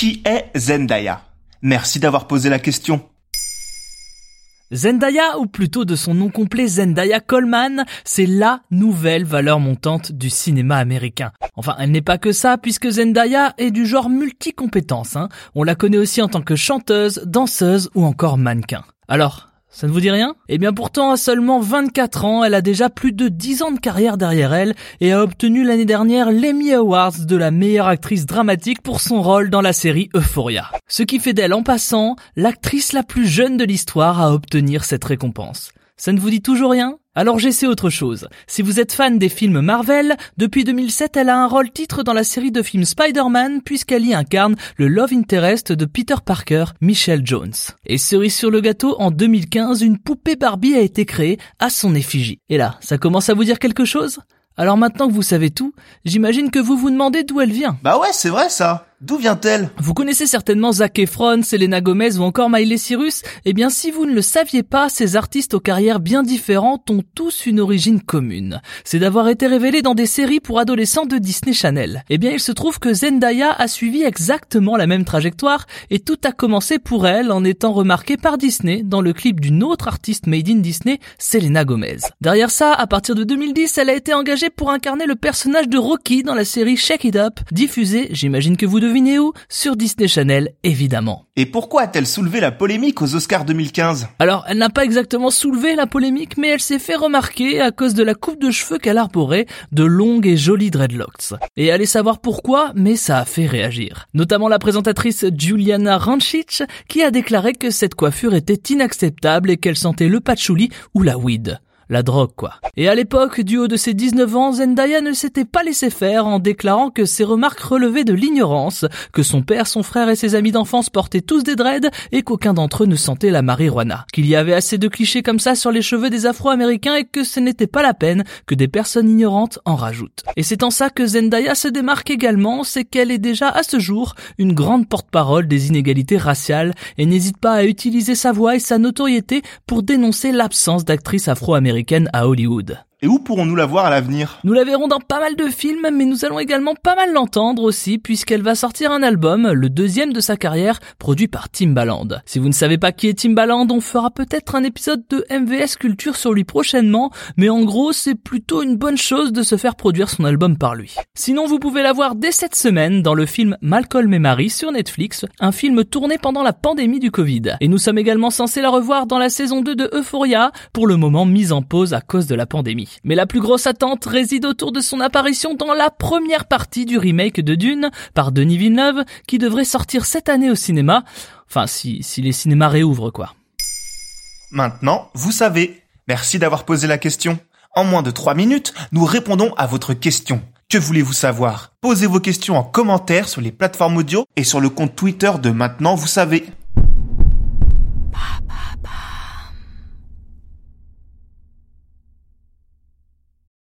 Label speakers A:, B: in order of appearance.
A: Qui est Zendaya? Merci d'avoir posé la question.
B: Zendaya, ou plutôt de son nom complet Zendaya Coleman, c'est LA nouvelle valeur montante du cinéma américain. Enfin, elle n'est pas que ça, puisque Zendaya est du genre multicompétence. Hein. On la connaît aussi en tant que chanteuse, danseuse ou encore mannequin. Alors, ça ne vous dit rien? Eh bien pourtant, à seulement 24 ans, elle a déjà plus de 10 ans de carrière derrière elle et a obtenu l'année dernière l'Emmy Awards de la meilleure actrice dramatique pour son rôle dans la série Euphoria. Ce qui fait d'elle en passant l'actrice la plus jeune de l'histoire à obtenir cette récompense. Ça ne vous dit toujours rien? Alors j'essaie autre chose. Si vous êtes fan des films Marvel, depuis 2007 elle a un rôle titre dans la série de films Spider-Man puisqu'elle y incarne le love interest de Peter Parker, Michelle Jones. Et cerise sur le gâteau, en 2015, une poupée Barbie a été créée à son effigie. Et là, ça commence à vous dire quelque chose? Alors maintenant que vous savez tout, j'imagine que vous vous demandez d'où elle vient.
A: Bah ouais, c'est vrai ça. D'où vient-elle?
B: Vous connaissez certainement Zac Efron, Selena Gomez ou encore Miley Cyrus Eh bien, si vous ne le saviez pas, ces artistes aux carrières bien différentes ont tous une origine commune. C'est d'avoir été révélés dans des séries pour adolescents de Disney Channel. Eh bien, il se trouve que Zendaya a suivi exactement la même trajectoire et tout a commencé pour elle en étant remarquée par Disney dans le clip d'une autre artiste made in Disney, Selena Gomez. Derrière ça, à partir de 2010, elle a été engagée pour incarner le personnage de Rocky dans la série Shake It Up, diffusée, j'imagine que vous devez devinez où? Sur Disney Channel, évidemment.
A: Et pourquoi a-t-elle soulevé la polémique aux Oscars 2015
B: Alors, elle n'a pas exactement soulevé la polémique, mais elle s'est fait remarquer à cause de la coupe de cheveux qu'elle arborait, de longues et jolies dreadlocks. Et allez savoir pourquoi, mais ça a fait réagir. Notamment la présentatrice Juliana Rancic, qui a déclaré que cette coiffure était inacceptable et qu'elle sentait le patchouli ou la weed la drogue quoi. Et à l'époque, du haut de ses 19 ans, Zendaya ne s'était pas laissé faire en déclarant que ses remarques relevaient de l'ignorance, que son père, son frère et ses amis d'enfance portaient tous des dreads et qu'aucun d'entre eux ne sentait la marijuana. Qu'il y avait assez de clichés comme ça sur les cheveux des Afro-Américains et que ce n'était pas la peine que des personnes ignorantes en rajoutent. Et c'est en ça que Zendaya se démarque également, c'est qu'elle est déjà à ce jour une grande porte-parole des inégalités raciales et n'hésite pas à utiliser sa voix et sa notoriété pour dénoncer l'absence d'actrices afro-américaines à Hollywood.
A: Et où pourrons-nous la voir à l'avenir?
B: Nous la verrons dans pas mal de films, mais nous allons également pas mal l'entendre aussi, puisqu'elle va sortir un album, le deuxième de sa carrière, produit par Timbaland. Si vous ne savez pas qui est Timbaland, on fera peut-être un épisode de MVS Culture sur lui prochainement, mais en gros, c'est plutôt une bonne chose de se faire produire son album par lui. Sinon, vous pouvez la voir dès cette semaine dans le film Malcolm et Marie sur Netflix, un film tourné pendant la pandémie du Covid. Et nous sommes également censés la revoir dans la saison 2 de Euphoria, pour le moment mise en pause à cause de la pandémie. Mais la plus grosse attente réside autour de son apparition dans la première partie du remake de Dune par Denis Villeneuve qui devrait sortir cette année au cinéma. Enfin, si, si les cinémas réouvrent quoi.
A: Maintenant, vous savez. Merci d'avoir posé la question. En moins de 3 minutes, nous répondons à votre question. Que voulez-vous savoir? Posez vos questions en commentaire sur les plateformes audio et sur le compte Twitter de Maintenant, vous savez.